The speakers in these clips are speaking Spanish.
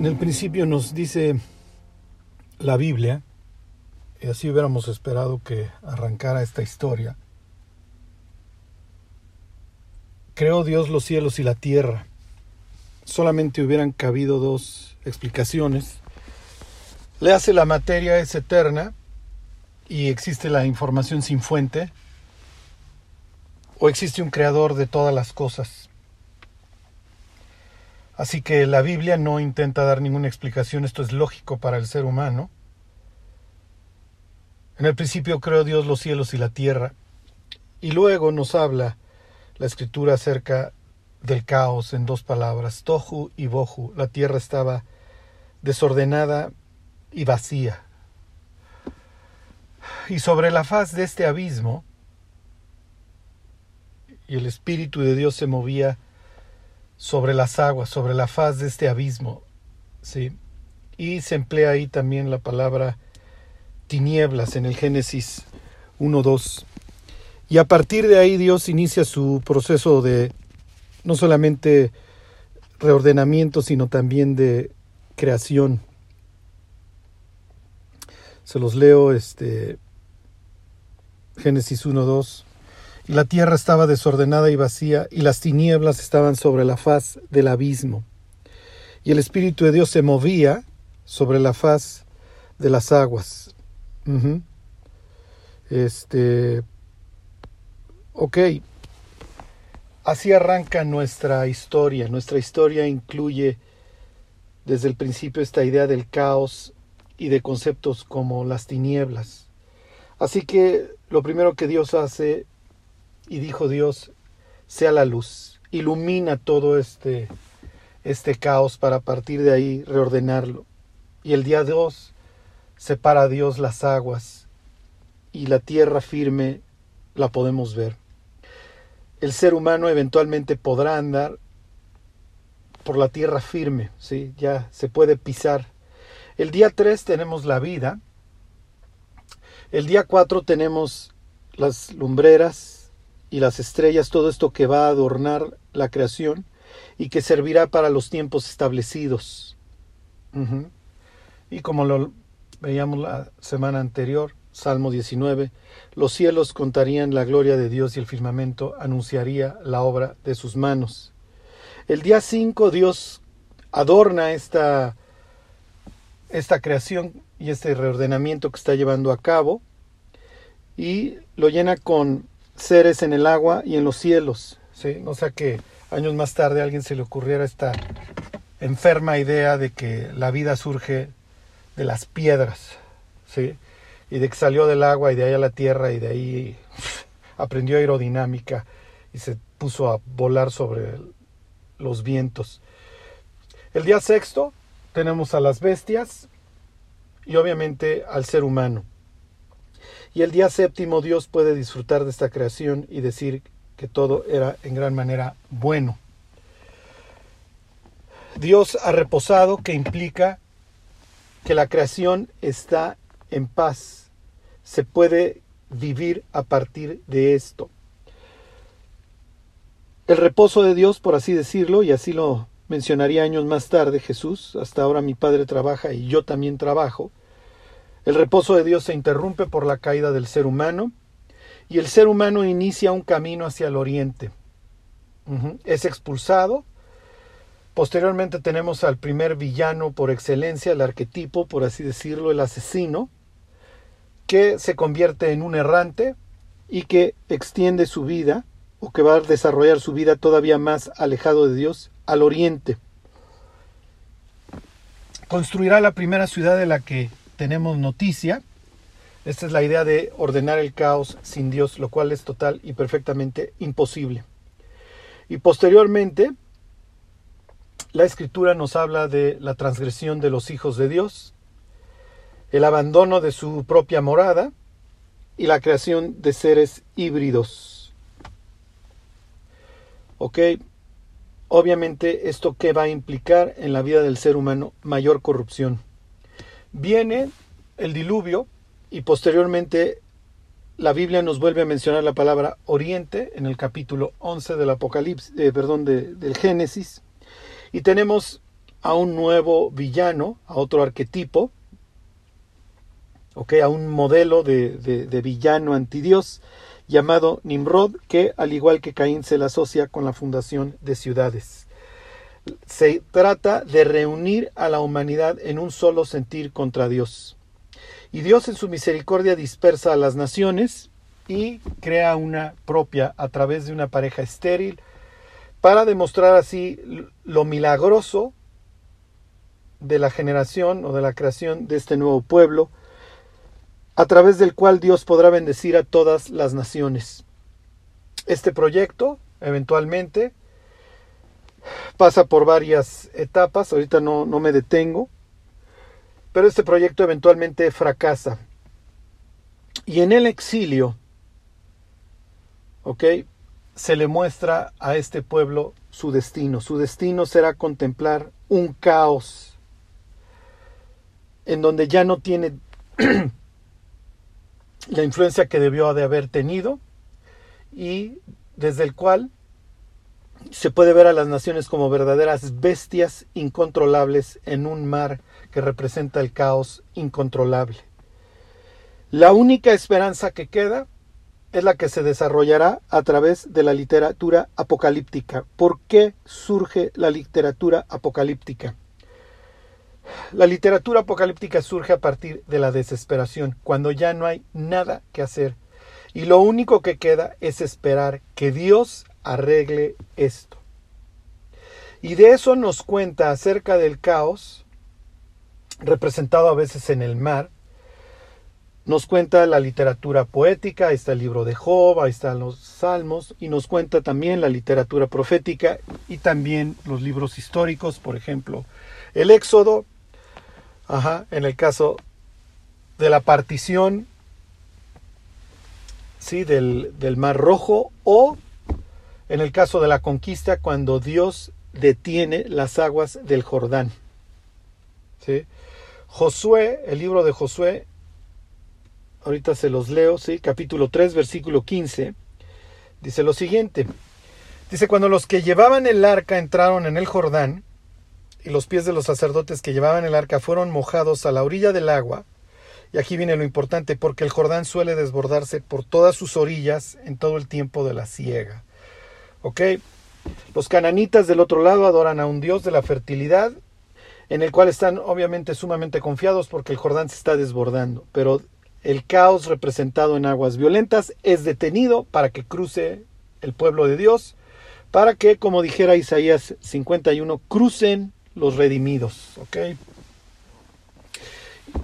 En el principio nos dice la Biblia, y así hubiéramos esperado que arrancara esta historia, creó Dios los cielos y la tierra. Solamente hubieran cabido dos explicaciones. Le hace la materia es eterna y existe la información sin fuente, o existe un creador de todas las cosas. Así que la Biblia no intenta dar ninguna explicación, esto es lógico para el ser humano. En el principio creó Dios los cielos y la tierra, y luego nos habla la escritura acerca del caos en dos palabras, tohu y bohu. La tierra estaba desordenada y vacía. Y sobre la faz de este abismo, y el Espíritu de Dios se movía sobre las aguas, sobre la faz de este abismo. ¿sí? Y se emplea ahí también la palabra tinieblas en el Génesis 1.2. Y a partir de ahí Dios inicia su proceso de no solamente reordenamiento, sino también de creación. Se los leo este Génesis 1.2 la tierra estaba desordenada y vacía, y las tinieblas estaban sobre la faz del abismo. Y el Espíritu de Dios se movía sobre la faz de las aguas. Este. Ok. Así arranca nuestra historia. Nuestra historia incluye desde el principio esta idea del caos y de conceptos como las tinieblas. Así que lo primero que Dios hace y dijo Dios, sea la luz, ilumina todo este, este caos para partir de ahí reordenarlo. Y el día 2 separa a Dios las aguas y la tierra firme la podemos ver. El ser humano eventualmente podrá andar por la tierra firme, ¿sí? ya se puede pisar. El día 3 tenemos la vida. El día 4 tenemos las lumbreras, y las estrellas, todo esto que va a adornar la creación y que servirá para los tiempos establecidos. Y como lo veíamos la semana anterior, Salmo 19, los cielos contarían la gloria de Dios y el firmamento anunciaría la obra de sus manos. El día 5 Dios adorna esta, esta creación y este reordenamiento que está llevando a cabo y lo llena con seres en el agua y en los cielos. ¿sí? No sea que años más tarde a alguien se le ocurriera esta enferma idea de que la vida surge de las piedras, ¿sí? y de que salió del agua y de ahí a la tierra y de ahí aprendió aerodinámica y se puso a volar sobre los vientos. El día sexto tenemos a las bestias y obviamente al ser humano. Y el día séptimo Dios puede disfrutar de esta creación y decir que todo era en gran manera bueno. Dios ha reposado, que implica que la creación está en paz. Se puede vivir a partir de esto. El reposo de Dios, por así decirlo, y así lo mencionaría años más tarde Jesús, hasta ahora mi Padre trabaja y yo también trabajo, el reposo de Dios se interrumpe por la caída del ser humano y el ser humano inicia un camino hacia el oriente. Es expulsado. Posteriormente tenemos al primer villano por excelencia, el arquetipo, por así decirlo, el asesino, que se convierte en un errante y que extiende su vida o que va a desarrollar su vida todavía más alejado de Dios al oriente. Construirá la primera ciudad de la que tenemos noticia. Esta es la idea de ordenar el caos sin Dios, lo cual es total y perfectamente imposible. Y posteriormente, la escritura nos habla de la transgresión de los hijos de Dios, el abandono de su propia morada y la creación de seres híbridos. ¿Ok? Obviamente, ¿esto qué va a implicar en la vida del ser humano? Mayor corrupción. Viene el diluvio y posteriormente la Biblia nos vuelve a mencionar la palabra oriente en el capítulo 11 del Apocalipsis, eh, perdón, del Génesis. Y tenemos a un nuevo villano, a otro arquetipo, a un modelo de, de, villano antidios llamado Nimrod, que al igual que Caín se le asocia con la fundación de ciudades. Se trata de reunir a la humanidad en un solo sentir contra Dios. Y Dios en su misericordia dispersa a las naciones y crea una propia a través de una pareja estéril para demostrar así lo milagroso de la generación o de la creación de este nuevo pueblo, a través del cual Dios podrá bendecir a todas las naciones. Este proyecto, eventualmente, pasa por varias etapas, ahorita no, no me detengo, pero este proyecto eventualmente fracasa. Y en el exilio, ¿ok? Se le muestra a este pueblo su destino. Su destino será contemplar un caos en donde ya no tiene la influencia que debió de haber tenido y desde el cual se puede ver a las naciones como verdaderas bestias incontrolables en un mar que representa el caos incontrolable. La única esperanza que queda es la que se desarrollará a través de la literatura apocalíptica. ¿Por qué surge la literatura apocalíptica? La literatura apocalíptica surge a partir de la desesperación, cuando ya no hay nada que hacer. Y lo único que queda es esperar que Dios arregle esto. Y de eso nos cuenta acerca del caos, representado a veces en el mar, nos cuenta la literatura poética, ahí está el libro de Job, ahí están los salmos, y nos cuenta también la literatura profética y también los libros históricos, por ejemplo, el Éxodo, ajá, en el caso de la partición ¿sí? del, del Mar Rojo, o en el caso de la conquista, cuando Dios detiene las aguas del Jordán. Josué, el libro de Josué, ahorita se los leo, ¿sí? capítulo 3, versículo 15, dice lo siguiente. Dice, cuando los que llevaban el arca entraron en el Jordán, y los pies de los sacerdotes que llevaban el arca fueron mojados a la orilla del agua, y aquí viene lo importante, porque el Jordán suele desbordarse por todas sus orillas en todo el tiempo de la siega. ¿Ok? Los cananitas del otro lado adoran a un dios de la fertilidad, en el cual están obviamente sumamente confiados porque el Jordán se está desbordando, pero el caos representado en aguas violentas es detenido para que cruce el pueblo de Dios, para que, como dijera Isaías 51, crucen los redimidos.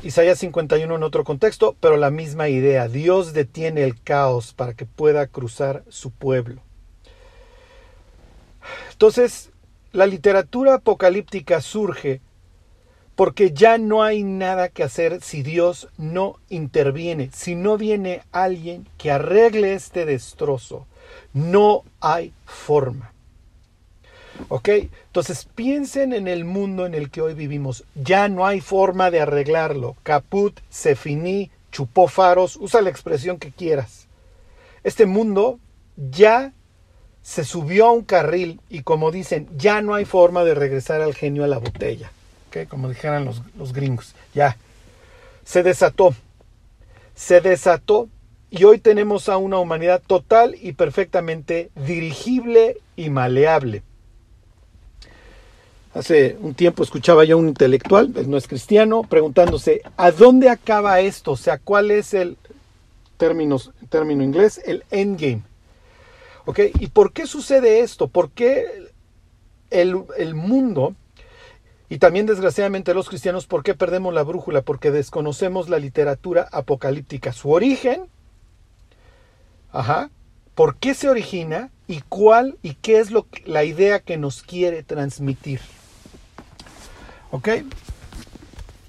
Isaías 51 en otro contexto, pero la misma idea. Dios detiene el caos para que pueda cruzar su pueblo. Entonces, la literatura apocalíptica surge porque ya no hay nada que hacer si Dios no interviene, si no viene alguien que arregle este destrozo. No hay forma. ¿Ok? Entonces piensen en el mundo en el que hoy vivimos. Ya no hay forma de arreglarlo. Caput, se finí, chupó faros, usa la expresión que quieras. Este mundo ya se subió a un carril y como dicen, ya no hay forma de regresar al genio a la botella como dijeran los, los gringos, ya, se desató, se desató y hoy tenemos a una humanidad total y perfectamente dirigible y maleable. Hace un tiempo escuchaba yo a un intelectual, no es cristiano, preguntándose, ¿a dónde acaba esto? O sea, ¿cuál es el término, término inglés? El endgame. ¿Ok? ¿Y por qué sucede esto? ¿Por qué el, el mundo y también, desgraciadamente, los cristianos, ¿por qué perdemos la brújula? Porque desconocemos la literatura apocalíptica, su origen, ajá, por qué se origina y cuál y qué es lo la idea que nos quiere transmitir. ¿Ok?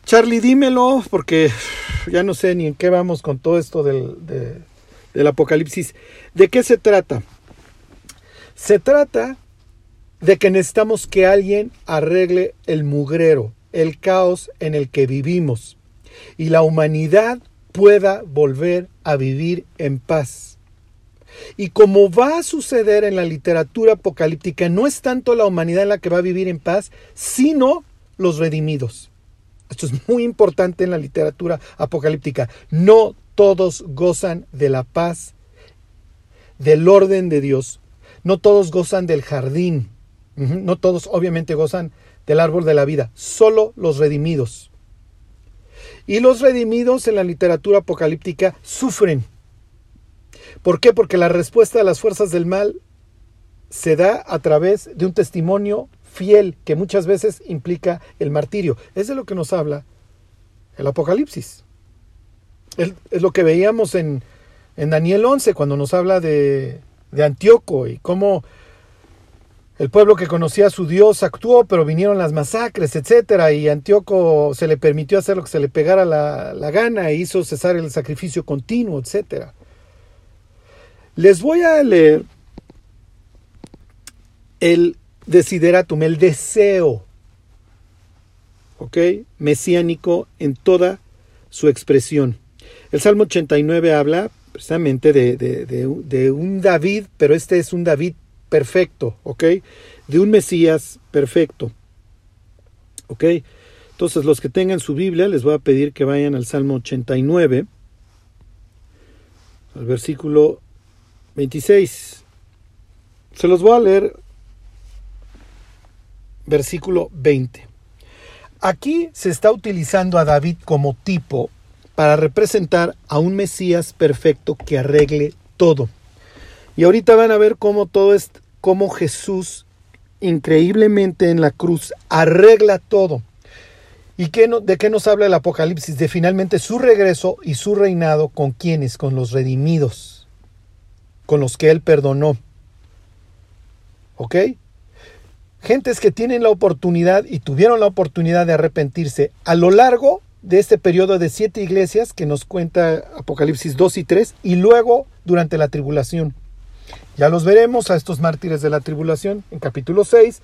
Charlie, dímelo, porque ya no sé ni en qué vamos con todo esto del, del apocalipsis. ¿De qué se trata? Se trata de que necesitamos que alguien arregle el mugrero, el caos en el que vivimos, y la humanidad pueda volver a vivir en paz. Y como va a suceder en la literatura apocalíptica, no es tanto la humanidad en la que va a vivir en paz, sino los redimidos. Esto es muy importante en la literatura apocalíptica. No todos gozan de la paz, del orden de Dios. No todos gozan del jardín. No todos obviamente gozan del árbol de la vida. Solo los redimidos. Y los redimidos en la literatura apocalíptica sufren. ¿Por qué? Porque la respuesta a las fuerzas del mal se da a través de un testimonio fiel que muchas veces implica el martirio. Es de lo que nos habla el Apocalipsis. Es, lo que veíamos en, en, Daniel 11 cuando nos habla de, de Antíoco y cómo el pueblo que conocía a su Dios actuó, pero vinieron las masacres, etcétera, y Antíoco se le permitió hacer lo que se le pegara la, la gana e hizo cesar el sacrificio continuo, etcétera. Les voy a leer el desideratum, el deseo, ¿ok? Mesiánico en toda su expresión. El Salmo 89 habla precisamente de, de, un David, pero este es un David perfecto, ¿ok? De un Mesías perfecto, ¿ok? Entonces, los que tengan su Biblia, les voy a pedir que vayan al Salmo 89, al versículo 26. Se los voy a leer versículo 20. Aquí se está utilizando a David como tipo para representar a un Mesías perfecto que arregle todo. Y ahorita van a ver cómo todo es, cómo Jesús increíblemente en la cruz arregla todo. ¿Y qué de qué nos habla el Apocalipsis? De finalmente su regreso y su reinado con quienes, con los redimidos, con los que él perdonó. ¿Ok? gentes que tienen la oportunidad y tuvieron la oportunidad de arrepentirse a lo largo de este periodo de siete iglesias que nos cuenta Apocalipsis 2 y 3 y luego durante la tribulación. Ya los veremos a estos mártires de la tribulación en capítulo 6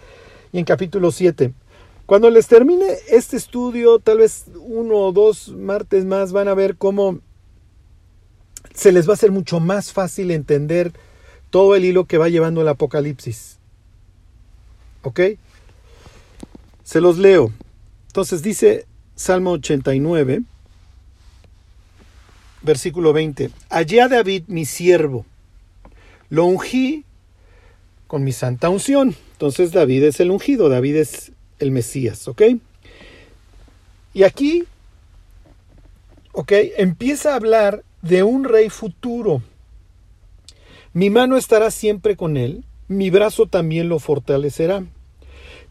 y en capítulo 7. Cuando les termine este estudio, tal vez uno o dos martes más van a ver cómo se les va a hacer mucho más fácil entender todo el hilo que va llevando el Apocalipsis. ¿Ok? Se los leo. Entonces dice Salmo 89, versículo 20. Allí a David mi siervo, lo ungí con mi santa unción. Entonces David es el ungido, David es el Mesías, ¿ok? Y aquí, ¿ok? Empieza a hablar de un rey futuro. Mi mano estará siempre con él, mi brazo también lo fortalecerá.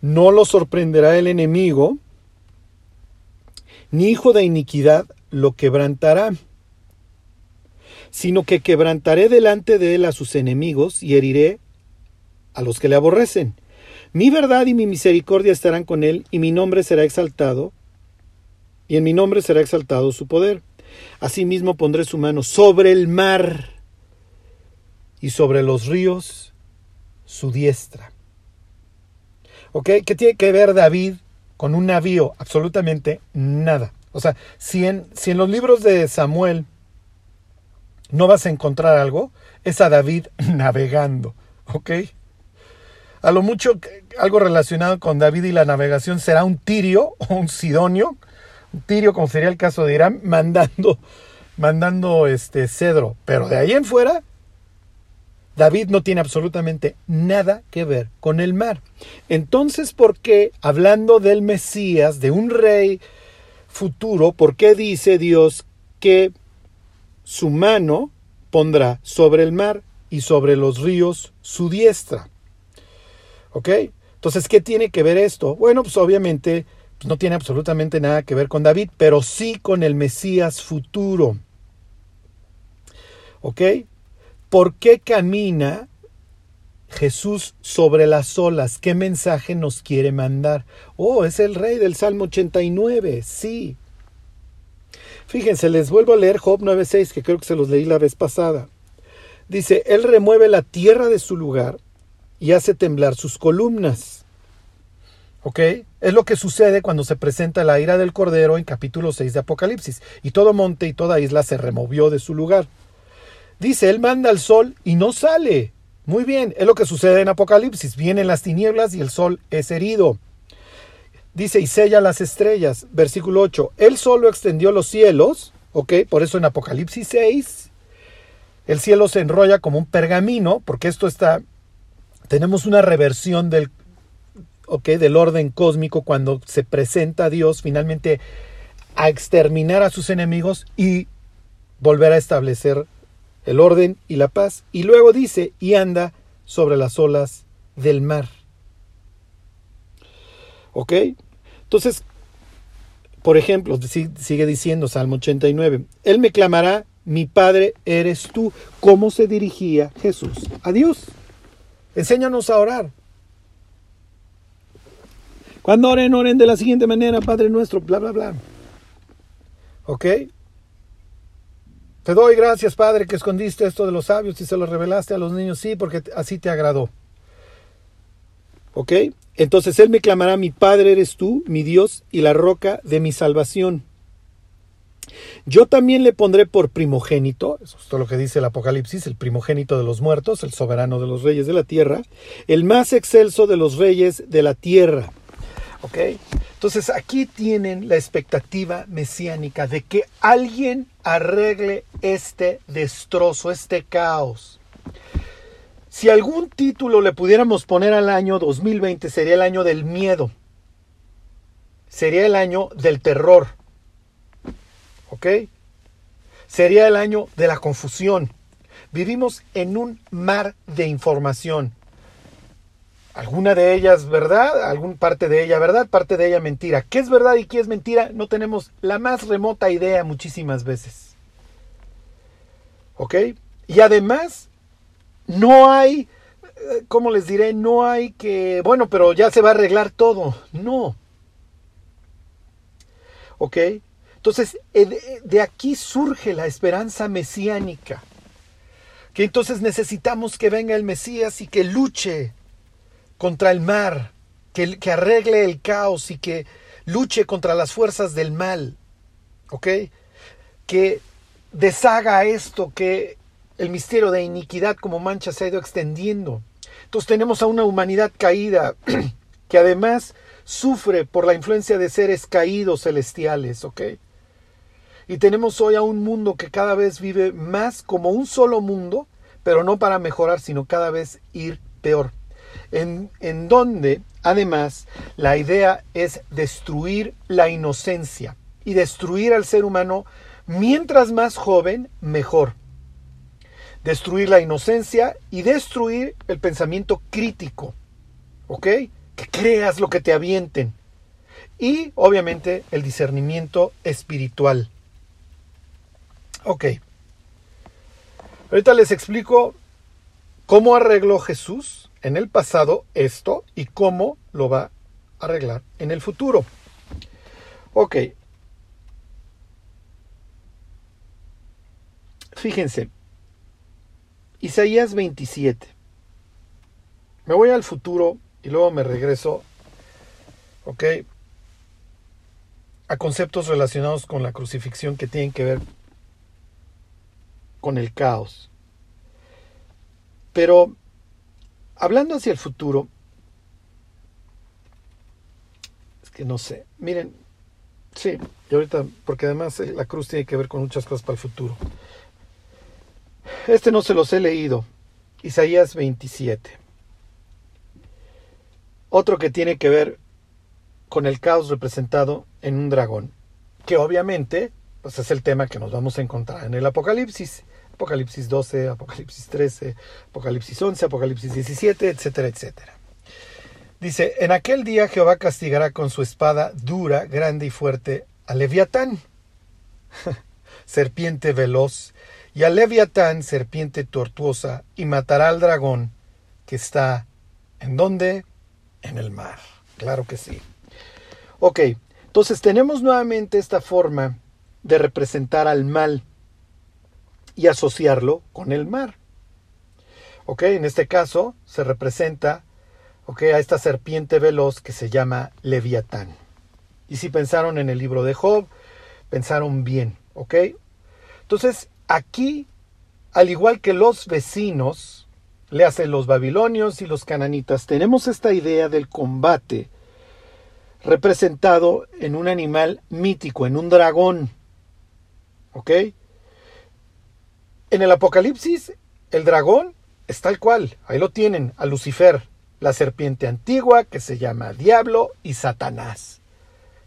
No lo sorprenderá el enemigo, ni hijo de iniquidad lo quebrantará, sino que quebrantaré delante de él a sus enemigos y heriré a los que le aborrecen. Mi verdad y mi misericordia estarán con él, y mi nombre será exaltado, y en mi nombre será exaltado su poder. Asimismo pondré su mano sobre el mar y sobre los ríos su diestra. ¿Ok? ¿Qué tiene que ver David con un navío? Absolutamente nada. O sea, si en, si en los libros de Samuel no vas a encontrar algo, es a David navegando. ¿Ok? A lo mucho algo relacionado con David y la navegación será un tirio o un sidonio, un tirio como sería el caso de Irán, mandando, mandando este cedro. Pero de ahí en fuera, David no tiene absolutamente nada que ver con el mar. Entonces, ¿por qué, hablando del Mesías, de un rey futuro, por qué dice Dios que su mano pondrá sobre el mar y sobre los ríos su diestra? ¿Ok? Entonces, ¿qué tiene que ver esto? Bueno, pues obviamente pues no tiene absolutamente nada que ver con David, pero sí con el Mesías futuro. ¿Ok? ¿Por qué camina Jesús sobre las olas? ¿Qué mensaje nos quiere mandar? Oh, es el rey del Salmo 89, sí. Fíjense, les vuelvo a leer Job 9.6, que creo que se los leí la vez pasada. Dice, Él remueve la tierra de su lugar y hace temblar sus columnas. ¿Ok? Es lo que sucede cuando se presenta la ira del Cordero en capítulo 6 de Apocalipsis. Y todo monte y toda isla se removió de su lugar. Dice, Él manda el sol y no sale. Muy bien, es lo que sucede en Apocalipsis. Vienen las tinieblas y el sol es herido. dice, y sella las estrellas. Versículo 8, Él solo extendió los cielos, ¿ok? Por eso en Apocalipsis 6, el cielo se enrolla como un pergamino, porque esto está, tenemos una reversión del, ¿ok? Del orden cósmico cuando se presenta a Dios finalmente a exterminar a sus enemigos y volver a establecer el orden y la paz. Y luego dice, y anda sobre las olas del mar. ¿Ok? Entonces, por ejemplo, sigue diciendo Salmo 89, Él me clamará, mi Padre eres tú. ¿Cómo se dirigía Jesús a Dios? Enséñanos a orar. Cuando oren, oren de la siguiente manera, Padre nuestro, bla, bla, bla. ¿Ok? Te doy gracias, Padre, que escondiste esto de los sabios y se lo revelaste a los niños, sí, porque así te agradó. ¿Ok? Entonces Él me clamará, mi Padre eres tú, mi Dios y la roca de mi salvación. Yo también le pondré por primogénito, eso es todo lo que dice el Apocalipsis, el primogénito de los muertos, el soberano de los reyes de la tierra, el más excelso de los reyes de la tierra. ¿Ok? Entonces aquí tienen la expectativa mesiánica de que alguien arregle este destrozo, este caos. Si algún título le pudiéramos poner al año 2020 sería el año del miedo, sería el año del terror, ¿ok? Sería el año de la confusión. Vivimos en un mar de información alguna de ellas verdad, alguna parte de ella verdad, parte de ella mentira. ¿Qué es verdad y qué es mentira? No tenemos la más remota idea muchísimas veces. ¿Ok? Y además, no hay, eh, ¿cómo les diré? No hay que, bueno, pero ya se va a arreglar todo. No. ¿Ok? Entonces, eh, de aquí surge la esperanza mesiánica. Que entonces necesitamos que venga el Mesías y que luche contra el mar, que, arregle el caos y que luche contra las fuerzas del mal, ¿ok? Que deshaga esto, que el misterio de iniquidad como mancha se ha ido extendiendo. Entonces tenemos a una humanidad caída que además sufre por la influencia de seres caídos celestiales, ¿ok? Y tenemos hoy a un mundo que cada vez vive más como un solo mundo, pero no para mejorar, sino cada vez ir peor en, donde además la idea es destruir la inocencia y destruir al ser humano mientras más joven, mejor. Destruir la inocencia y destruir el pensamiento crítico. ¿Ok? Que creas lo que te avienten. Y obviamente el discernimiento espiritual. Ok. Ahorita les explico cómo arregló Jesús en el pasado esto y cómo lo va a arreglar en el futuro. Ok. Fíjense. Isaías 27. Me voy al futuro y luego me regreso. Ok. A conceptos relacionados con la crucifixión que tienen que ver con el caos. Pero hablando hacia el futuro, es que no sé, miren, sí, y ahorita, porque además eh, la cruz tiene que ver con muchas cosas para el futuro. Este no se los he leído, Isaías 27. Otro que tiene que ver con el caos representado en un dragón, que obviamente pues es el tema que nos vamos a encontrar en el Apocalipsis. Apocalipsis 12, Apocalipsis 13, Apocalipsis 11, Apocalipsis 17, etcétera, etcétera. Dice, en aquel día Jehová castigará con su espada dura, grande y fuerte a Leviatán, serpiente veloz, y a Leviatán, serpiente tortuosa, y matará al dragón que está en dónde? En el mar. Claro que sí. Ok, entonces tenemos nuevamente esta forma de representar al mal y asociarlo con el mar. ¿Ok? En este caso se representa ¿ok? a esta serpiente veloz que se llama Leviatán. Y si pensaron en el libro de Job, pensaron bien. ¿Ok? Entonces, aquí, al igual que los vecinos, le hacen los babilonios y los cananitas, tenemos esta idea del combate representado en un animal mítico, en un dragón. ¿Ok? En el Apocalipsis, el dragón es tal cual, ahí lo tienen, a Lucifer, la serpiente antigua que se llama Diablo y Satanás.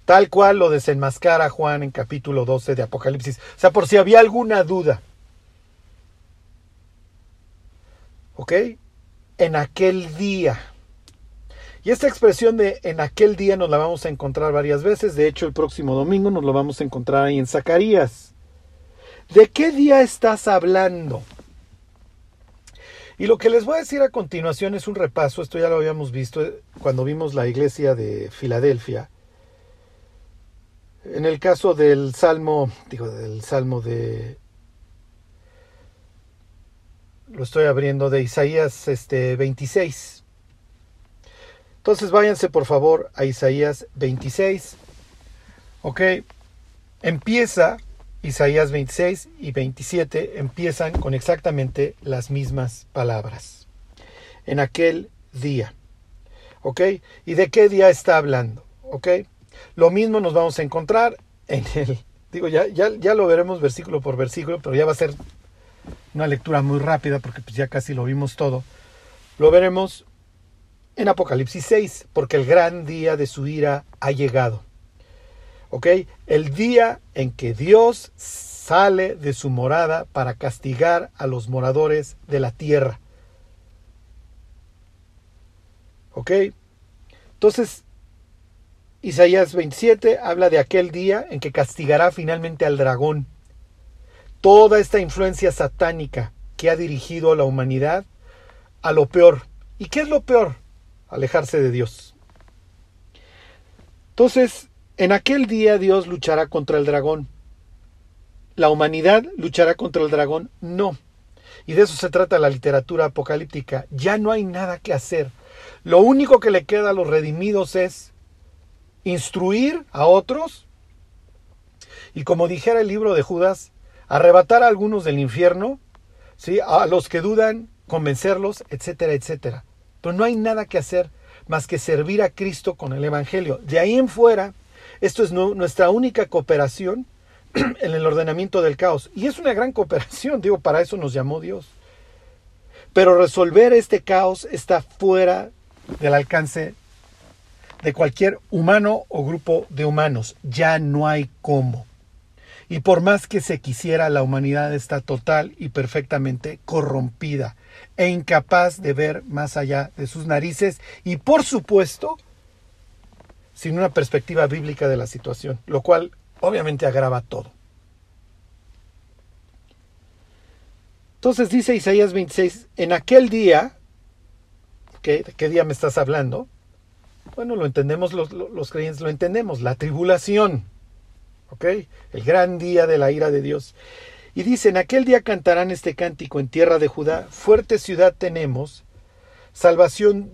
Tal cual lo desenmascara Juan en capítulo 12 de Apocalipsis. O sea, por si había alguna duda. ¿Ok? En aquel día. Y esta expresión de en aquel día nos la vamos a encontrar varias veces. De hecho, el próximo domingo nos lo vamos a encontrar ahí en Zacarías. ¿De qué día estás hablando? Y lo que les voy a decir a continuación es un repaso, esto ya lo habíamos visto cuando vimos la iglesia de Filadelfia. En el caso del Salmo, digo, del Salmo de... Lo estoy abriendo de Isaías este, 26. Entonces váyanse por favor a Isaías 26. Ok, empieza Isaías 26 y 27 empiezan con exactamente las mismas palabras. En aquel día. ¿Ok? ¿Y de qué día está hablando? ¿Ok? Lo mismo nos vamos a encontrar en el... Digo, ya, ya, ya lo veremos versículo por versículo, pero ya va a ser una lectura muy rápida porque pues ya casi lo vimos todo. Lo veremos en Apocalipsis 6, porque el gran día de su ira ha llegado. ¿Ok? El día en que Dios sale de su morada para castigar a los moradores de la tierra. ¿Ok? Entonces, Isaías 27 habla de aquel día en que castigará finalmente al dragón. Toda esta influencia satánica que ha dirigido a la humanidad a lo peor. ¿Y qué es lo peor? Alejarse de Dios. Entonces, en aquel día Dios luchará contra el dragón. ¿La humanidad luchará contra el dragón? No. Y de eso se trata la literatura apocalíptica. Ya no hay nada que hacer. Lo único que le queda a los redimidos es instruir a otros y como dijera el libro de Judas, arrebatar a algunos del infierno, ¿sí? a los que dudan, convencerlos, etcétera, etcétera. Pero no hay nada que hacer más que servir a Cristo con el Evangelio. De ahí en fuera, esto es nuestra única cooperación en el ordenamiento del caos. Y es una gran cooperación, digo, para eso nos llamó Dios. Pero resolver este caos está fuera del alcance de cualquier humano o grupo de humanos. Ya no hay cómo. Y por más que se quisiera, la humanidad está total y perfectamente corrompida e incapaz de ver más allá de sus narices y por supuesto sin una perspectiva bíblica de la situación, lo cual obviamente agrava todo. Entonces dice Isaías 26, en aquel día, ¿de qué día me estás hablando? Bueno, lo entendemos los, los creyentes, lo entendemos, la tribulación, ¿ok? El gran día de la ira de Dios. Y dice, en aquel día cantarán este cántico en tierra de Judá, fuerte ciudad tenemos, salvación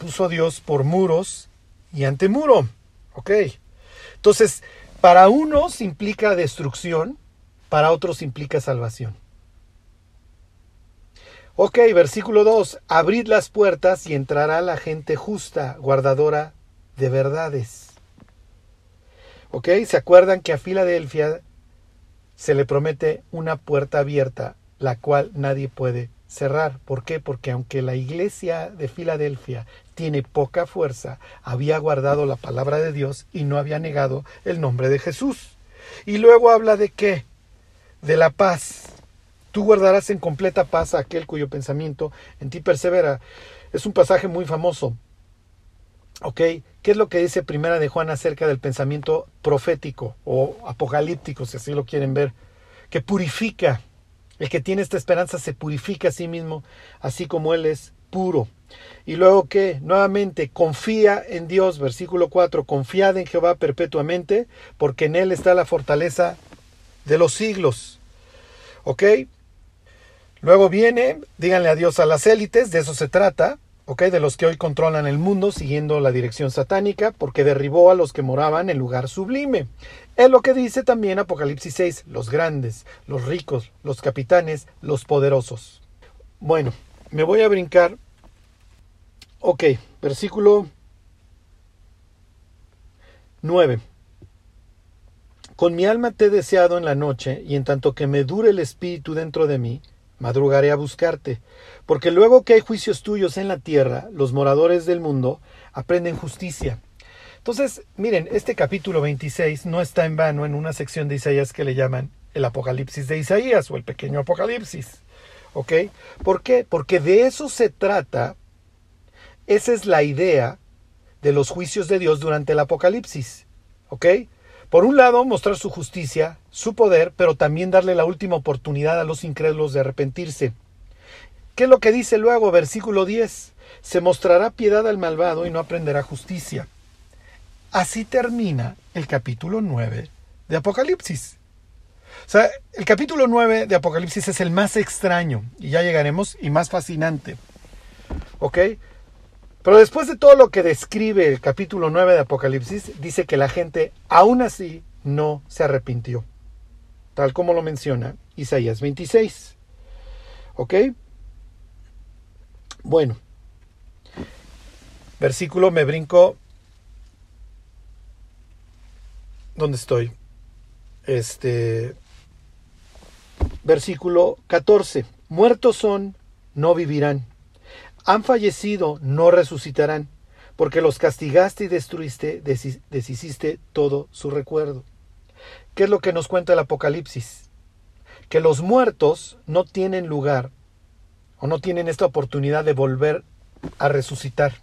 puso Dios por muros y antemuro. ¿Ok? Entonces, para unos implica destrucción, para otros implica salvación. Ok, versículo 2. Abrid las puertas y entrará la gente justa, guardadora de verdades. Ok, ¿se acuerdan que a Filadelfia se le promete una puerta abierta, la cual nadie puede cerrar. ¿Por qué? Porque aunque la iglesia de Filadelfia tiene poca fuerza, había guardado la palabra de Dios y no había negado el nombre de Jesús. Y luego habla de qué? De la paz. Tú guardarás en completa paz a aquel cuyo pensamiento en ti persevera. Es un pasaje muy famoso. ¿Ok? ¿Qué es lo que dice Primera de Juan acerca del pensamiento profético o apocalíptico, si así lo quieren ver? Que purifica, el que tiene esta esperanza se purifica a sí mismo, así como Él es puro. Y luego que, nuevamente, confía en Dios, versículo 4, confiad en Jehová perpetuamente, porque en Él está la fortaleza de los siglos. ¿Ok? Luego viene, díganle adiós a las élites, de eso se trata, ¿ok? De los que hoy controlan el mundo siguiendo la dirección satánica, porque derribó a los que moraban en lugar sublime. Es lo que dice también Apocalipsis 6, los grandes, los ricos, los capitanes, los poderosos. Bueno, me voy a brincar. Ok, versículo 9. Con mi alma te he deseado en la noche, y en tanto que me dure el espíritu dentro de mí, madrugaré a buscarte, porque luego que hay juicios tuyos en la tierra, los moradores del mundo aprenden justicia. Entonces, miren, este capítulo 26 no está en vano en una sección de Isaías que le llaman el Apocalipsis de Isaías o el pequeño Apocalipsis. ¿Ok? ¿Por qué? Porque de eso se trata, esa es la idea de los juicios de Dios durante el Apocalipsis. ¿Ok? Por un lado, mostrar su justicia, su poder, pero también darle la última oportunidad a los incrédulos de arrepentirse. ¿Qué es lo que dice luego, versículo 10? Se mostrará piedad al malvado y no aprenderá justicia. Así termina el capítulo 9 de Apocalipsis. O sea, el capítulo 9 de Apocalipsis es el más extraño, y ya llegaremos, y más fascinante. ¿Ok? Pero después de todo lo que describe el capítulo 9 de Apocalipsis, dice que la gente aún así no se arrepintió, tal como lo menciona Isaías 26. ¿Ok? Bueno, versículo me brinco. ¿Dónde estoy? Este. Versículo 14. Muertos son, no vivirán han fallecido, no resucitarán, porque los castigaste y destruiste, deshiciste todo su recuerdo. ¿Qué es lo que nos cuenta el Apocalipsis? Que los muertos no tienen lugar o no tienen esta oportunidad de volver a resucitar,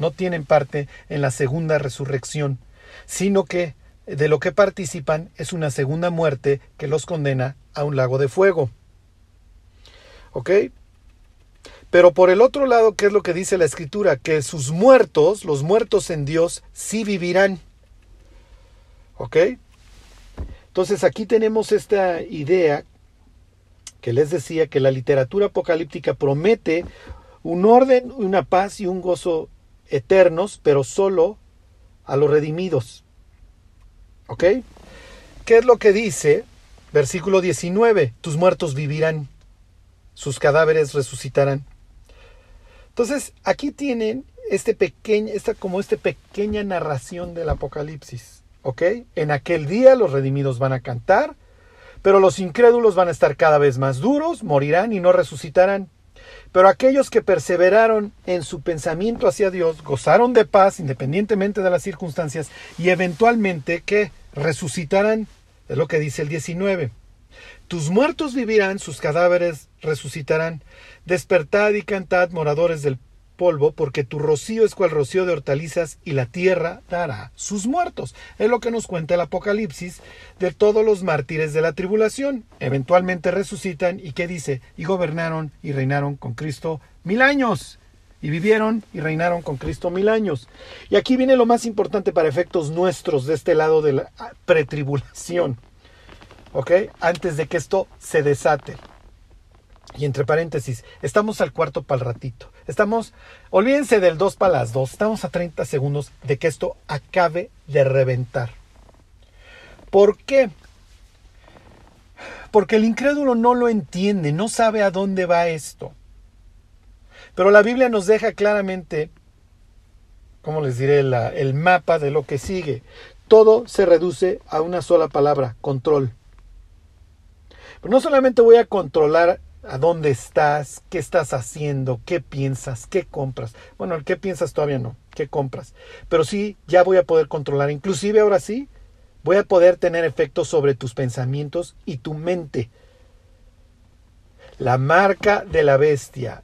no tienen parte en la segunda resurrección, sino que de lo que participan es una segunda muerte que los condena a un lago de fuego. ¿Ok? Pero por el otro lado, ¿qué es lo que dice la escritura? Que sus muertos, los muertos en Dios, sí vivirán. ¿Ok? Entonces aquí tenemos esta idea que les decía que la literatura apocalíptica promete un orden, una paz y un gozo eternos, pero solo a los redimidos. ¿Ok? ¿Qué es lo que dice? Versículo 19, tus muertos vivirán, sus cadáveres resucitarán. Entonces, aquí tienen este pequeño, esta como esta pequeña narración del Apocalipsis. ¿Ok? En aquel día los redimidos van a cantar, pero los incrédulos van a estar cada vez más duros, morirán y no resucitarán. Pero aquellos que perseveraron en su pensamiento hacia Dios gozaron de paz independientemente de las circunstancias y eventualmente que resucitarán. Es lo que dice el 19. Tus muertos vivirán, sus cadáveres resucitarán. Despertad y cantad, moradores del polvo, porque tu rocío es cual rocío de hortalizas y la tierra dará sus muertos. Es lo que nos cuenta el Apocalipsis de todos los mártires de la tribulación. Eventualmente resucitan y qué dice, y gobernaron y reinaron con Cristo mil años. Y vivieron y reinaron con Cristo mil años. Y aquí viene lo más importante para efectos nuestros de este lado de la pretribulación. Antes de que esto se desate. Y entre paréntesis, estamos al cuarto para el ratito. Estamos, olvídense del 2 para las 2, estamos a 30 segundos de que esto acabe de reventar. ¿Por qué? Porque el incrédulo no lo entiende, no sabe a dónde va esto. Pero la Biblia nos deja claramente, ¿cómo les diré?, el mapa de lo que sigue. Todo se reduce a una sola palabra, control. Pero no solamente voy a controlar a dónde estás, qué estás haciendo, qué piensas, qué compras. Bueno, el qué piensas todavía no, qué compras. Pero sí, ya voy a poder controlar. Inclusive ahora sí, voy a poder tener efectos sobre tus pensamientos y tu mente. La marca de la bestia.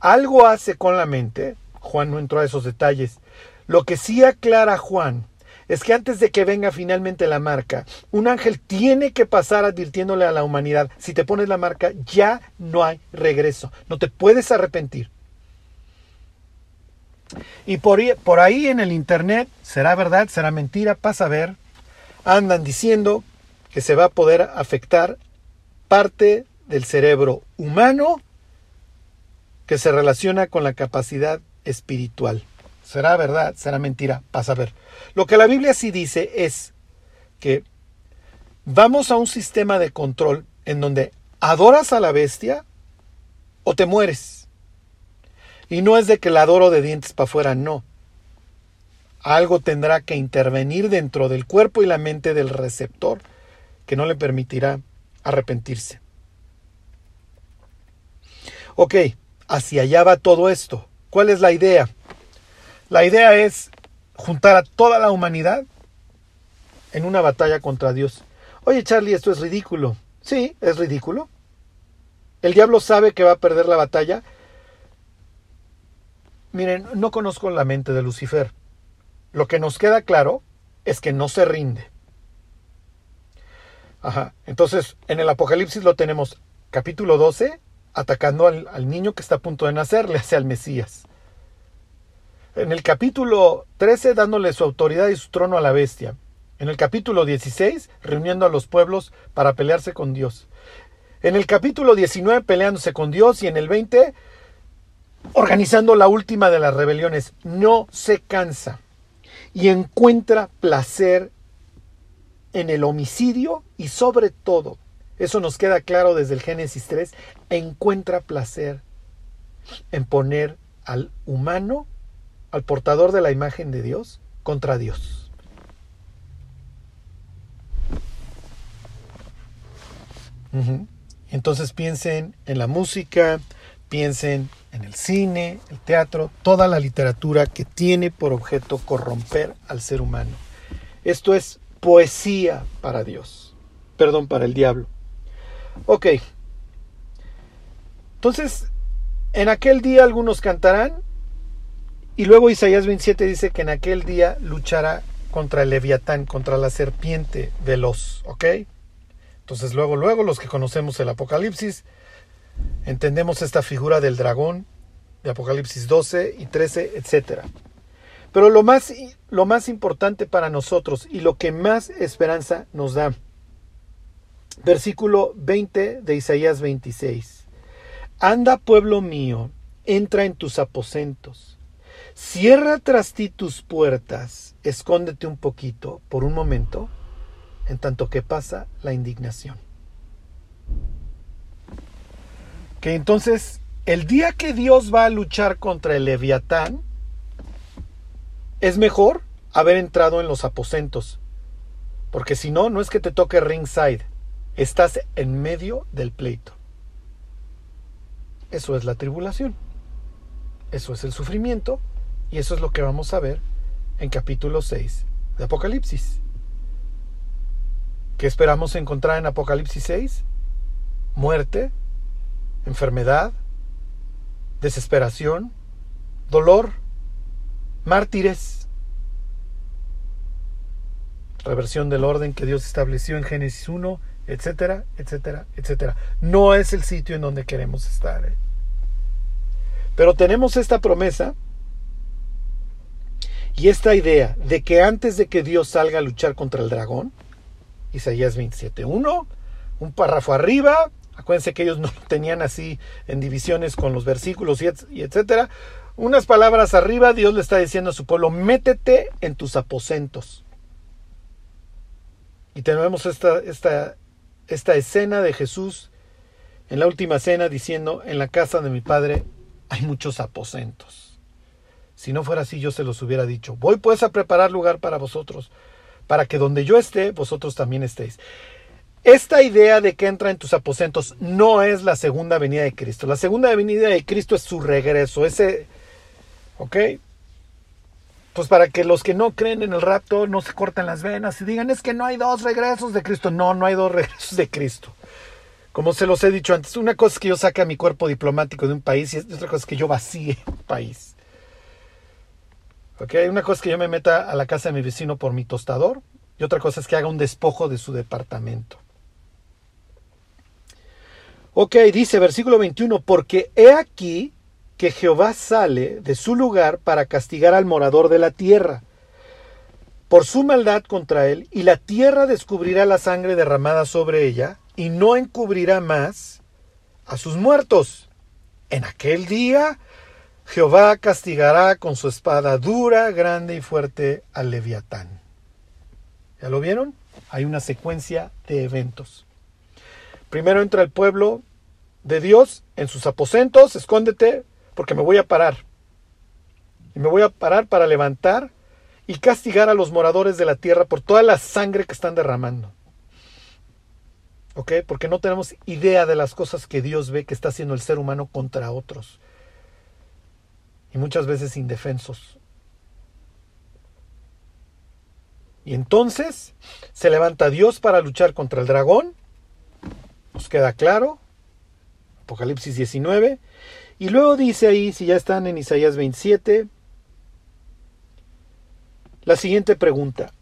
Algo hace con la mente. Juan no entró a esos detalles. Lo que sí aclara Juan es que antes de que venga finalmente la marca, un ángel tiene que pasar advirtiéndole a la humanidad, si te pones la marca, ya no hay regreso, no te puedes arrepentir. Y por, por ahí en el Internet, será verdad, será mentira, pasa a ver, andan diciendo que se va a poder afectar parte del cerebro humano que se relaciona con la capacidad espiritual. ¿Será verdad? ¿Será mentira? Pasa a ver. Lo que la Biblia sí dice es que vamos a un sistema de control en donde adoras a la bestia o te mueres. Y no es de que la adoro de dientes para afuera, no. Algo tendrá que intervenir dentro del cuerpo y la mente del receptor que no le permitirá arrepentirse. Ok, hacia allá va todo esto. ¿Cuál es la idea? La idea es juntar a toda la humanidad en una batalla contra Dios. Oye Charlie, esto es ridículo. Sí, es ridículo. El diablo sabe que va a perder la batalla. Miren, no conozco la mente de Lucifer. Lo que nos queda claro es que no se rinde. Ajá. Entonces, en el Apocalipsis lo tenemos capítulo 12, atacando al, niño que está a punto de nacer, le hace al Mesías. En el capítulo 13, dándole su autoridad y su trono a la bestia. En el capítulo 16, reuniendo a los pueblos para pelearse con Dios. En el capítulo 19, peleándose con Dios. Y en el 20, organizando la última de las rebeliones. No se cansa. Y encuentra placer en el homicidio y sobre todo, eso nos queda claro desde el Génesis 3, encuentra placer en poner al humano, al portador de la imagen de Dios, contra Dios. Entonces piensen en la música, piensen en el cine, el teatro, toda la literatura que tiene por objeto corromper al ser humano. Esto es poesía para Dios, perdón, para el diablo. Ok. Entonces, en aquel día algunos cantarán y luego Isaías 27 dice que en aquel día luchará contra el leviatán, contra la serpiente veloz, ¿ok? Entonces luego, luego los que conocemos el Apocalipsis, entendemos esta figura del dragón de Apocalipsis 12 y 13, etc. Pero lo más, lo más importante para nosotros y lo que más esperanza nos da, versículo 20 de Isaías 26. Anda, pueblo mío, entra en tus aposentos, cierra tras ti tus puertas, escóndete un poquito por un momento en tanto que pasa la indignación. Que entonces, el día que Dios va a luchar contra el leviatán, es mejor haber entrado en los aposentos, porque si no, no es que te toque ringside, estás en medio del pleito. Eso es la tribulación, eso es el sufrimiento, y eso es lo que vamos a ver en capítulo 6 de Apocalipsis. ¿Qué esperamos encontrar en Apocalipsis 6? Muerte, enfermedad, desesperación, dolor, mártires, reversión del orden que Dios estableció en Génesis 1, etcétera, etcétera, etcétera. No es el sitio en donde queremos estar. ¿eh? Pero tenemos esta promesa y esta idea de que antes de que Dios salga a luchar contra el dragón, Isaías 27.1, un párrafo arriba, acuérdense que ellos no tenían así en divisiones con los versículos y, etcétera, unas palabras arriba, Dios le está diciendo a su pueblo, métete en tus aposentos. Y tenemos esta, esta, esta escena de Jesús en la última cena diciendo, en la casa de mi padre hay muchos aposentos. Si no fuera así, yo se los hubiera dicho, voy pues a preparar lugar para vosotros para que donde yo esté, vosotros también estéis. Esta idea de que entra en tus aposentos no es la segunda venida de Cristo. La segunda venida de Cristo es su regreso. Ese, ¿ok? Pues para que los que no creen en el rapto no se corten las venas y digan es que no hay dos regresos de Cristo. No, no hay dos regresos de Cristo. Como se los he dicho antes, una cosa es que yo saque a mi cuerpo diplomático de un país y otra cosa es que yo vacíe un país. Okay, una cosa es que yo me meta a la casa de mi vecino por mi tostador y otra cosa es que haga un despojo de su departamento. Ok, dice versículo 21, porque he aquí que Jehová sale de su lugar para castigar al morador de la tierra por su maldad contra él, y la tierra descubrirá la sangre derramada sobre ella, y no encubrirá más a sus muertos. En aquel día Jehová castigará con su espada dura, grande y fuerte al leviatán. ¿Ya lo vieron? Hay una secuencia de eventos. Primero entra el pueblo de Dios en sus aposentos, escóndete porque me voy a parar. Y me voy a parar para levantar y castigar a los moradores de la tierra por toda la sangre que están derramando. ¿Ok? Porque no tenemos idea de las cosas que Dios ve que está haciendo el ser humano contra otros. Y muchas veces indefensos. Y entonces se levanta Dios para luchar contra el dragón. Nos queda claro. Apocalipsis 19. Y luego dice ahí, si ya están en Isaías 27, la siguiente pregunta.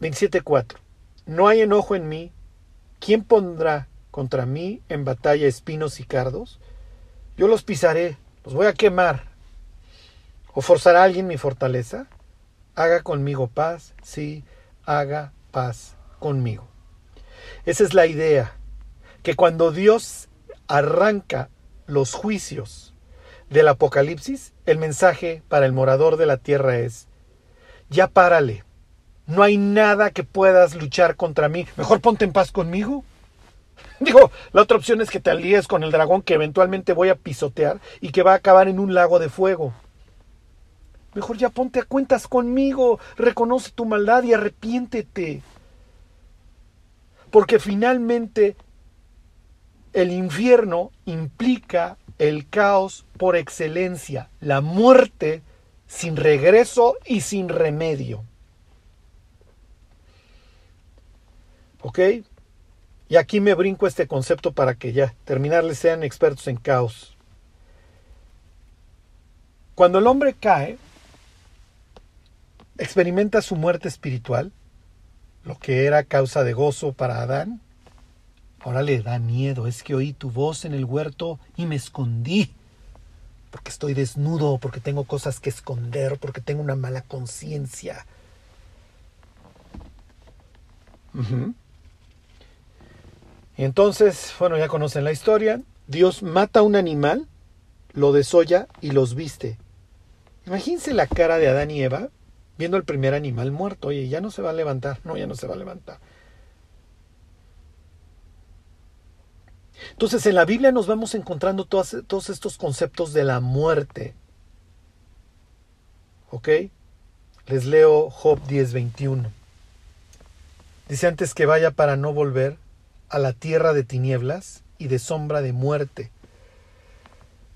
27.4. No hay enojo en mí. ¿Quién pondrá contra mí en batalla espinos y cardos? Yo los pisaré, los voy a quemar. ¿O forzará alguien mi fortaleza? Haga conmigo paz, sí, haga paz conmigo. Esa es la idea, que cuando Dios arranca los juicios del Apocalipsis, el mensaje para el morador de la tierra es, ya párale, no hay nada que puedas luchar contra mí, mejor ponte en paz conmigo. Digo, la otra opción es que te alíes con el dragón que eventualmente voy a pisotear y que va a acabar en un lago de fuego. Mejor ya ponte a cuentas conmigo, reconoce tu maldad y arrepiéntete. Porque finalmente el infierno implica el caos por excelencia, la muerte sin regreso y sin remedio. ¿Ok? Y aquí me brinco este concepto para que ya terminarles sean expertos en caos. Cuando el hombre cae, experimenta su muerte espiritual, lo que era causa de gozo para Adán, Ahora le da miedo, es que oí tu voz en el huerto y me escondí, porque estoy desnudo, porque tengo cosas que esconder, porque tengo una mala conciencia. Y entonces, bueno, ya conocen la historia, Dios mata a un animal, lo desolla y los viste. Imagínense la cara de Adán y Eva viendo al primer animal muerto. Oye, ya no se va a levantar. No, ya no se va a levantar. Entonces en la Biblia nos vamos encontrando todos, todos estos conceptos de la muerte. ¿Ok? Les leo Job 10:21. Dice antes que vaya para no volver a la tierra de tinieblas y de sombra de muerte.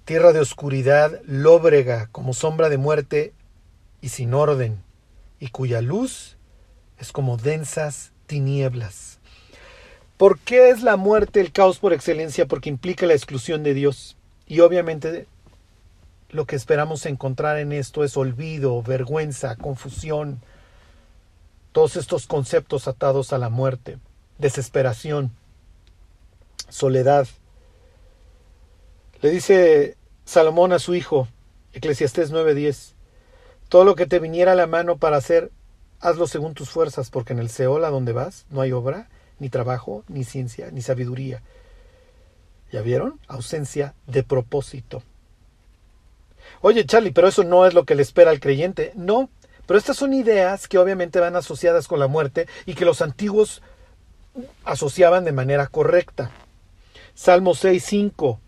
Tierra de oscuridad, lóbrega, como sombra de muerte y sin orden, y cuya luz es como densas tinieblas. ¿Por qué es la muerte el caos por excelencia? Porque implica la exclusión de Dios. Y obviamente lo que esperamos encontrar en esto es olvido, vergüenza, confusión, todos estos conceptos atados a la muerte, desesperación, soledad. Le dice Salomón a su hijo, Eclesiastés 9:10, todo lo que te viniera a la mano para hacer, hazlo según tus fuerzas, porque en el Seol a donde vas no hay obra, ni trabajo, ni ciencia, ni sabiduría. ¿Ya vieron? Ausencia de propósito. Oye, Charlie, pero eso no es lo que le espera al creyente. No, pero estas son ideas que obviamente van asociadas con la muerte y que los antiguos asociaban de manera correcta. Salmo 6.5.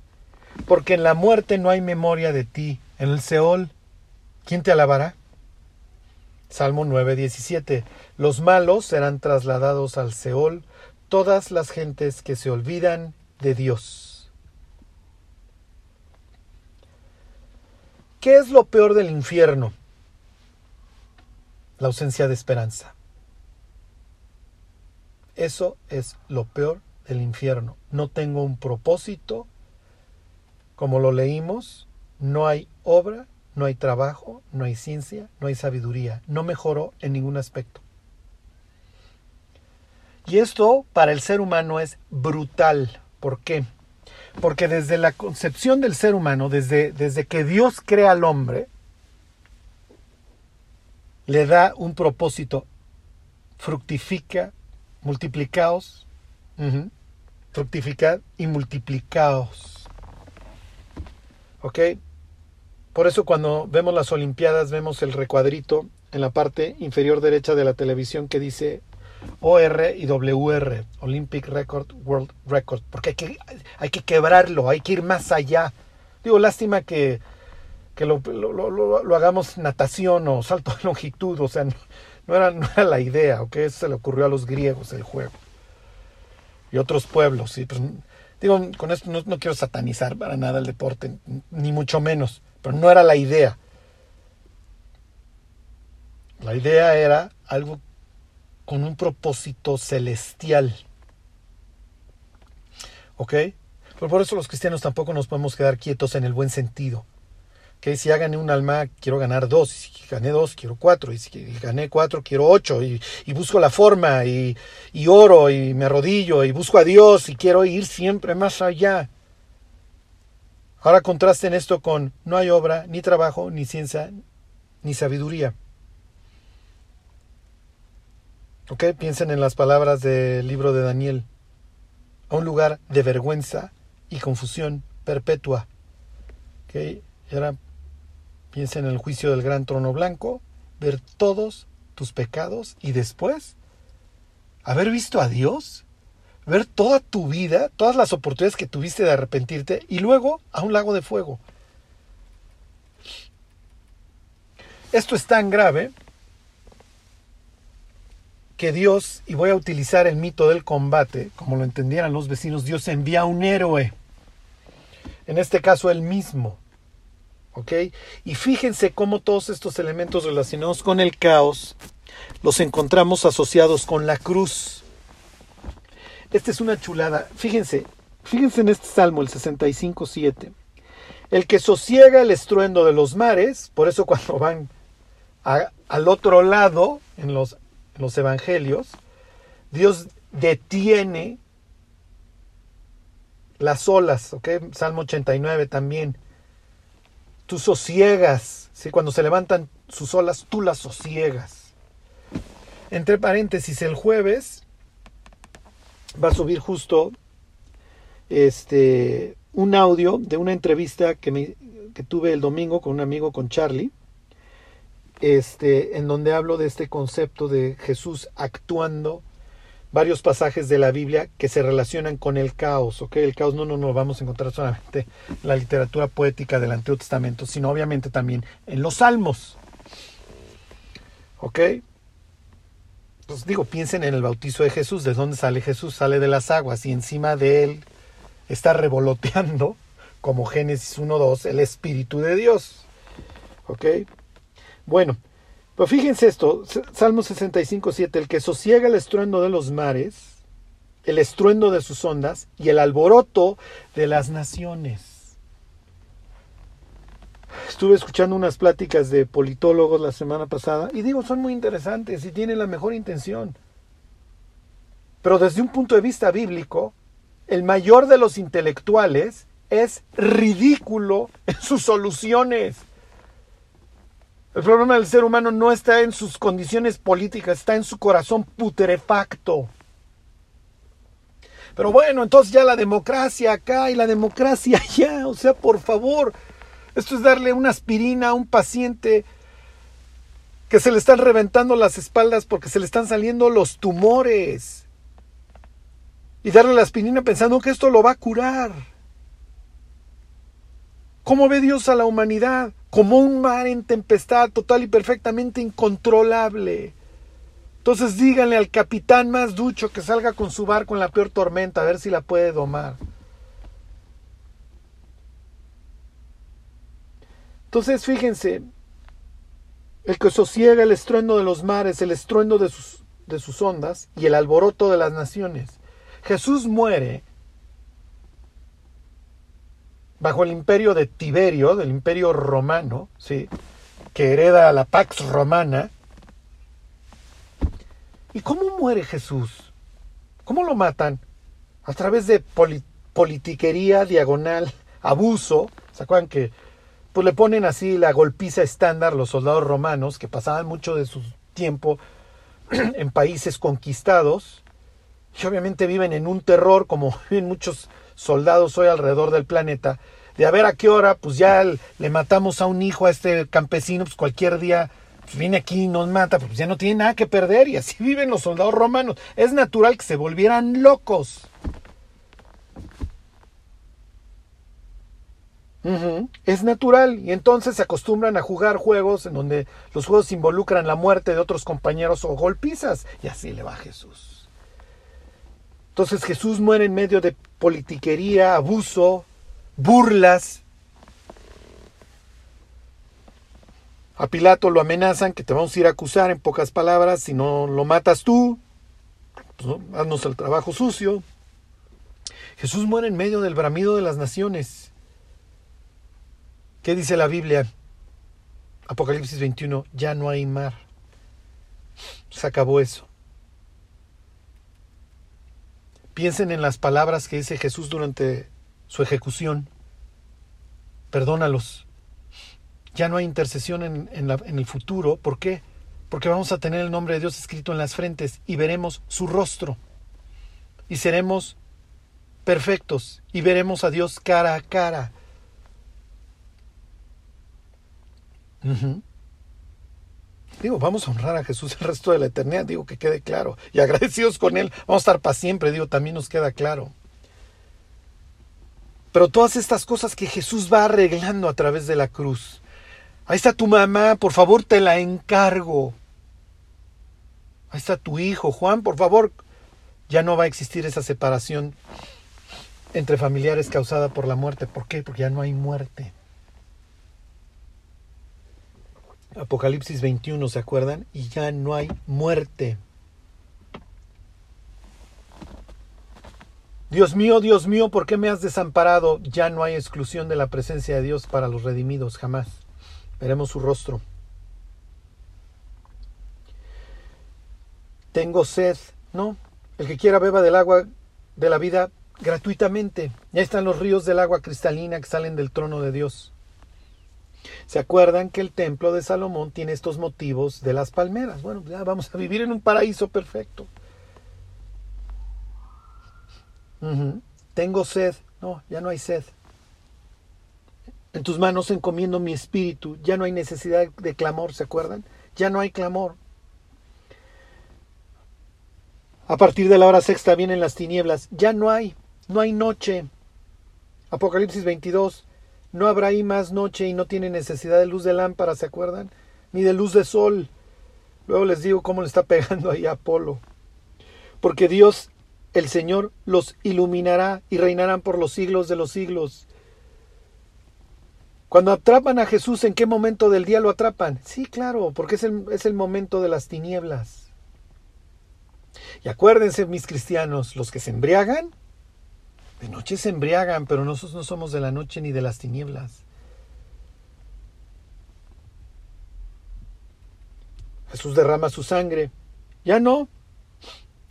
Porque en la muerte no hay memoria de ti. En el Seol, ¿quién te alabará? Salmo 9.17. Los malos serán trasladados al Seol, todas las gentes que se olvidan de Dios. ¿Qué es lo peor del infierno? La ausencia de esperanza. Eso es lo peor del infierno. No tengo un propósito, como lo leímos, no hay obra, no hay trabajo, no hay ciencia, no hay sabiduría, no mejoró en ningún aspecto. Y esto para el ser humano es brutal. ¿Por qué? Porque desde la concepción del ser humano, desde, desde que Dios crea al hombre, le da un propósito. Fructifica, multiplicaos, fructificad y multiplicaos. ¿Ok? Por eso cuando vemos las Olimpiadas vemos el recuadrito en la parte inferior derecha de la televisión que dice OR y WR, Olympic Record, World Record, porque hay que, hay que quebrarlo, hay que ir más allá. Digo, lástima que que lo, lo, hagamos natación o salto de longitud, o sea, no, era, no era la idea, ¿ok? Eso se le ocurrió a los griegos el juego. Y otros pueblos, digo, con esto no, no quiero satanizar para nada el deporte, ni mucho menos, pero no era la idea. La idea era algo con un propósito celestial. ¿Ok? Pero por eso los cristianos tampoco nos podemos quedar quietos en el buen sentido. Que si ya gané un alma, quiero ganar dos. Y si gané dos, quiero cuatro. Y si gané cuatro, quiero ocho. Y, busco la forma. Y, oro. Y me arrodillo. Y busco a Dios. Y quiero ir siempre más allá. Ahora contrasten esto con no hay obra, ni trabajo, ni ciencia, ni sabiduría. ¿Ok? Piensen en las palabras del libro de Daniel. A un lugar de vergüenza y confusión perpetua. ¿Ok? Y piensen en el juicio del gran trono blanco, ver todos tus pecados y después haber visto a Dios, ver toda tu vida, todas las oportunidades que tuviste de arrepentirte y luego a un lago de fuego. Esto es tan grave que Dios, y voy a utilizar el mito del combate, como lo entendieran los vecinos, Dios envía un héroe, en este caso él mismo. ¿Ok? Y fíjense cómo todos estos elementos relacionados con el caos los encontramos asociados con la cruz. Esta es una chulada. Fíjense, fíjense en este salmo, el 65.7. El que sosiega el estruendo de los mares, por eso cuando van al otro lado, en los los evangelios, Dios detiene las olas, ¿ok? Salmo 89 también. Tú sosiegas, ¿sí? Cuando se levantan sus olas, tú las sosiegas. Entre paréntesis, el jueves va a subir justo este, un audio de una entrevista que, me, que tuve el domingo con un amigo, con Charlie este, en donde hablo de este concepto de Jesús actuando varios pasajes de la Biblia que se relacionan con el caos, ¿ok? El caos no, no, no lo vamos a encontrar solamente en la literatura poética del Antiguo Testamento, sino obviamente también en los salmos, ¿ok? Pues digo, piensen en el bautizo de Jesús, ¿de dónde sale Jesús? Sale de las aguas y encima de él está revoloteando, como Génesis 1.2, el Espíritu de Dios, ¿ok? Bueno, pues fíjense esto, Salmo 65, 7, el que sosiega el estruendo de los mares, el estruendo de sus ondas y el alboroto de las naciones. Estuve escuchando unas pláticas de politólogos la semana pasada y digo, son muy interesantes y tienen la mejor intención. Pero desde un punto de vista bíblico, el mayor de los intelectuales es ridículo en sus soluciones. El problema del ser humano no está en sus condiciones políticas, está en su corazón putrefacto. Pero bueno, entonces ya la democracia acá y la democracia allá, o sea, por favor, esto es darle una aspirina a un paciente que se le están reventando las espaldas porque se le están saliendo los tumores. Y darle la aspirina pensando que esto lo va a curar. ¿Cómo ve Dios a la humanidad? Como un mar en tempestad total y perfectamente incontrolable. Entonces díganle al capitán más ducho que salga con su barco en la peor tormenta a ver si la puede domar. Entonces fíjense, el que sosiega el estruendo de los mares, el estruendo de sus, de sus ondas y el alboroto de las naciones. Jesús muere bajo el imperio de Tiberio, del imperio romano, ¿sí? que hereda la Pax Romana. ¿Y cómo muere Jesús? ¿Cómo lo matan? A través de politiquería diagonal, abuso. ¿Se acuerdan que pues le ponen así la golpiza estándar los soldados romanos que pasaban mucho de su tiempo en países conquistados y obviamente viven en un terror como viven muchos soldados hoy alrededor del planeta, de a ver a qué hora, pues ya le matamos a un hijo a este campesino, pues cualquier día pues viene aquí y nos mata, pues ya no tiene nada que perder y así viven los soldados romanos. Es natural que se volvieran locos. Es natural y entonces se acostumbran a jugar juegos en donde los juegos involucran la muerte de otros compañeros o golpizas y así le va Jesús. Entonces Jesús muere en medio de politiquería, abuso, burlas. A Pilato lo amenazan que te vamos a ir a acusar en pocas palabras, si no lo matas tú, pues, haznos el trabajo sucio. Jesús muere en medio del bramido de las naciones. ¿Qué dice la Biblia? Apocalipsis 21, ya no hay mar. Se acabó eso. Piensen en las palabras que dice Jesús durante su ejecución. Perdónalos. Ya no hay intercesión en, el futuro. ¿Por qué? Porque vamos a tener el nombre de Dios escrito en las frentes y veremos su rostro. Y seremos perfectos y veremos a Dios cara a cara. Digo, vamos a honrar a Jesús el resto de la eternidad, digo que quede claro. Y agradecidos con Él, vamos a estar para siempre, digo, también nos queda claro. Pero todas estas cosas que Jesús va arreglando a través de la cruz. Ahí está tu mamá, por favor, te la encargo. Ahí está tu hijo, Juan, por favor. Ya no va a existir esa separación entre familiares causada por la muerte. ¿Por qué? Porque ya no hay muerte. Apocalipsis 21, ¿se acuerdan? Y ya no hay muerte. Dios mío, Dios mío, ¿por qué me has desamparado? Ya no hay exclusión de la presencia de Dios para los redimidos, jamás. Veremos su rostro. Tengo sed, ¿no? El que quiera beba del agua de la vida gratuitamente. Ya están los ríos del agua cristalina que salen del trono de Dios. ¿Se acuerdan que el templo de Salomón tiene estos motivos de las palmeras? Bueno, ya vamos a vivir en un paraíso perfecto. Tengo sed. No, ya no hay sed. En tus manos encomiendo mi espíritu. Ya no hay necesidad de clamor, ¿se acuerdan? Ya no hay clamor. A partir de la hora sexta vienen las tinieblas. Ya no hay. No hay noche. Apocalipsis 22. No habrá ahí más noche y no tiene necesidad de luz de lámpara, ¿se acuerdan? Ni de luz de sol. Luego les digo cómo le está pegando ahí a Apolo. Porque Dios, el Señor, los iluminará y reinarán por los siglos de los siglos. Cuando atrapan a Jesús, ¿en qué momento del día lo atrapan? Sí, claro, porque es el, es el momento de las tinieblas. Y acuérdense, mis cristianos, los que se embriagan, de noche se embriagan, pero nosotros no somos de la noche ni de las tinieblas. Jesús derrama su sangre. Ya no,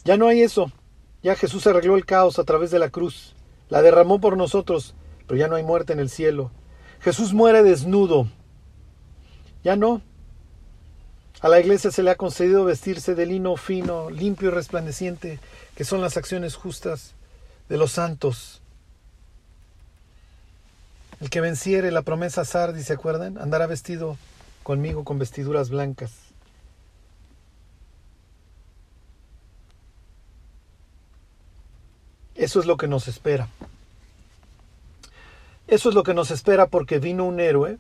ya no hay eso. Ya Jesús arregló el caos a través de la cruz. La derramó por nosotros, pero ya no hay muerte en el cielo. Jesús muere desnudo. Ya no. A la iglesia se le ha concedido vestirse de lino fino, limpio y resplandeciente, que son las acciones justas de los santos. El que venciere la promesa Sardi, ¿se acuerdan? Andará vestido conmigo con vestiduras blancas. Eso es lo que nos espera. Eso es lo que nos espera porque vino un héroe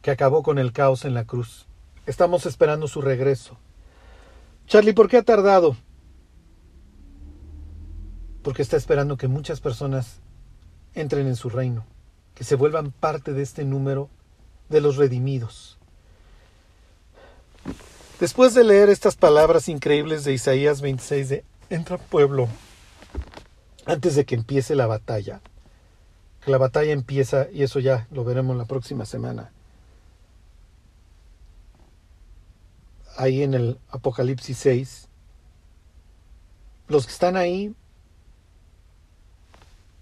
que acabó con el caos en la cruz. Estamos esperando su regreso. Charlie, ¿por qué ha tardado? Porque está esperando que muchas personas entren en su reino, que se vuelvan parte de este número de los redimidos. Después de leer estas palabras increíbles de Isaías 26 de entra pueblo antes de que empiece la batalla, que la batalla empieza y eso ya lo veremos la próxima semana. Ahí en el Apocalipsis 6, los que están ahí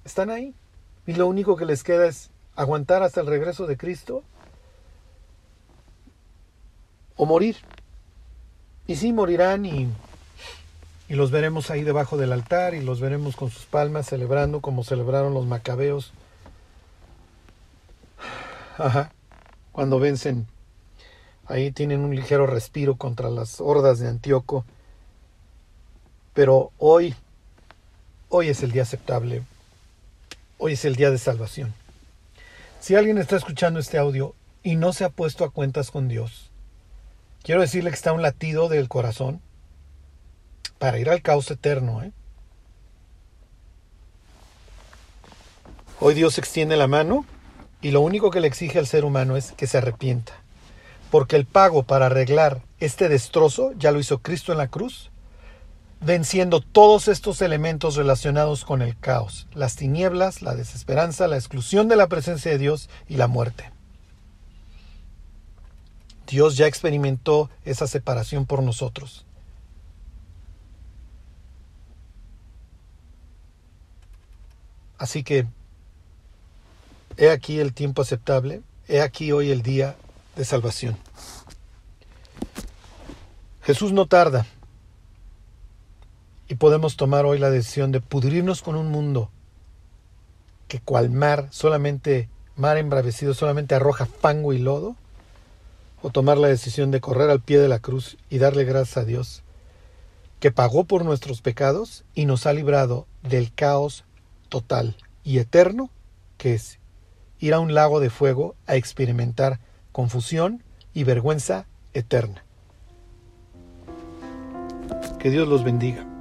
están ahí. Y lo único que les queda es aguantar hasta el regreso de Cristo o morir. Y sí, morirán y, y los veremos ahí debajo del altar y los veremos con sus palmas celebrando como celebraron los macabeos. Ajá. Cuando vencen, ahí tienen un ligero respiro contra las hordas de Antíoco. Pero hoy, hoy es el día aceptable Hoy es el día de salvación. Si alguien está escuchando este audio y no se ha puesto a cuentas con Dios, quiero decirle que está un latido del corazón para ir al caos eterno. ¿eh? Hoy Dios extiende la mano y lo único que le exige al ser humano es que se arrepienta. Porque el pago para arreglar este destrozo ya lo hizo Cristo en la cruz, venciendo todos estos elementos relacionados con el caos, las tinieblas, la desesperanza, la exclusión de la presencia de Dios y la muerte. Dios ya experimentó esa separación por nosotros. Así que He aquí el tiempo aceptable, he aquí hoy el día de salvación. Jesús no tarda y podemos tomar hoy la decisión de pudrirnos con un mundo que cual mar, solamente mar embravecido, solamente arroja fango y lodo, o tomar la decisión de correr al pie de la cruz y darle gracias a Dios, que pagó por nuestros pecados y nos ha librado del caos total y eterno que es ir a un lago de fuego a experimentar confusión y vergüenza eterna. Que Dios los bendiga.